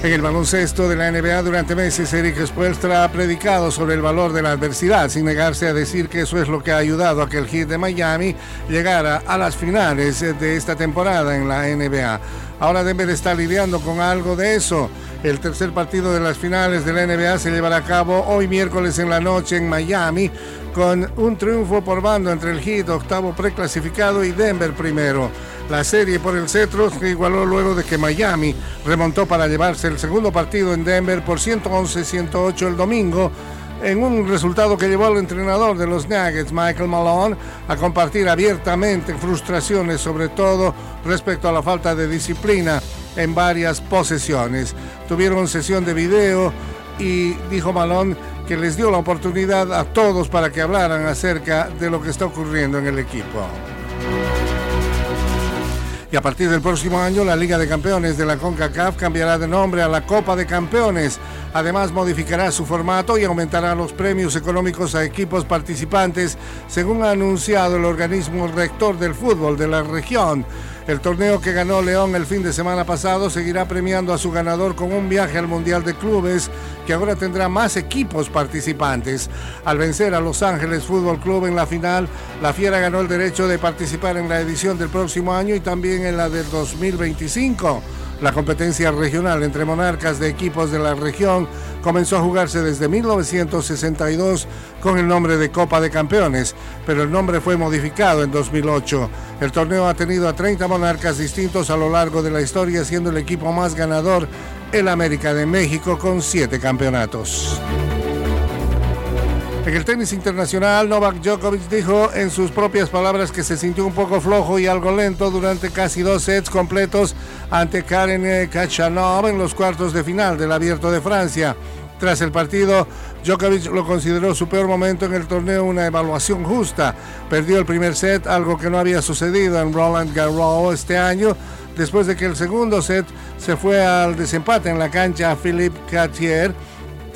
En el baloncesto de la NBA durante meses, Eric Spoelstra ha predicado sobre el valor de la adversidad, sin negarse a decir que eso es lo que ha ayudado a que el Heat de Miami llegara a las finales de esta temporada en la NBA. Ahora Denver está lidiando con algo de eso. El tercer partido de las finales de la NBA se llevará a cabo hoy miércoles en la noche en Miami con un triunfo por bando entre el Heat, octavo preclasificado, y Denver primero. La serie por el cetro se igualó luego de que Miami remontó para llevarse el segundo partido en Denver por 111-108 el domingo en un resultado que llevó al entrenador de los Nuggets, Michael Malone, a compartir abiertamente frustraciones, sobre todo respecto a la falta de disciplina en varias posesiones. Tuvieron sesión de video y dijo Malone que les dio la oportunidad a todos para que hablaran acerca de lo que está ocurriendo en el equipo. Y a partir del próximo año, la Liga de Campeones de la CONCACAF cambiará de nombre a la Copa de Campeones. Además, modificará su formato y aumentará los premios económicos a equipos participantes, según ha anunciado el organismo rector del fútbol de la región. El torneo que ganó León el fin de semana pasado seguirá premiando a su ganador con un viaje al Mundial de Clubes, que ahora tendrá más equipos participantes. Al vencer a Los Ángeles Fútbol Club en la final, la Fiera ganó el derecho de participar en la edición del próximo año y también en la del 2025. La competencia regional entre monarcas de equipos de la región comenzó a jugarse desde 1962 con el nombre de Copa de Campeones, pero el nombre fue modificado en 2008. El torneo ha tenido a 30 monarcas distintos a lo largo de la historia, siendo el equipo más ganador el América de México con siete campeonatos. En el tenis internacional, Novak Djokovic dijo en sus propias palabras que se sintió un poco flojo y algo lento durante casi dos sets completos ante Karen Kachanov en los cuartos de final del Abierto de Francia. Tras el partido, Djokovic lo consideró su peor momento en el torneo, una evaluación justa. Perdió el primer set, algo que no había sucedido en Roland Garros este año, después de que el segundo set se fue al desempate en la cancha a Philippe Cartier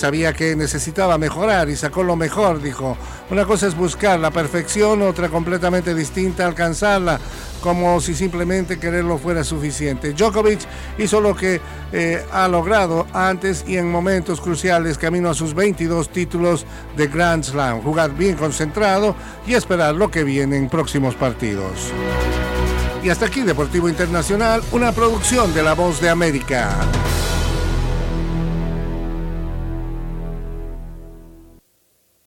Sabía que necesitaba mejorar y sacó lo mejor, dijo. Una cosa es buscar la perfección, otra completamente distinta, alcanzarla, como si simplemente quererlo fuera suficiente. Djokovic hizo lo que eh, ha logrado antes y en momentos cruciales, camino a sus 22 títulos de Grand Slam. Jugar bien concentrado y esperar lo que viene en próximos partidos. Y hasta aquí Deportivo Internacional, una producción de La Voz de América.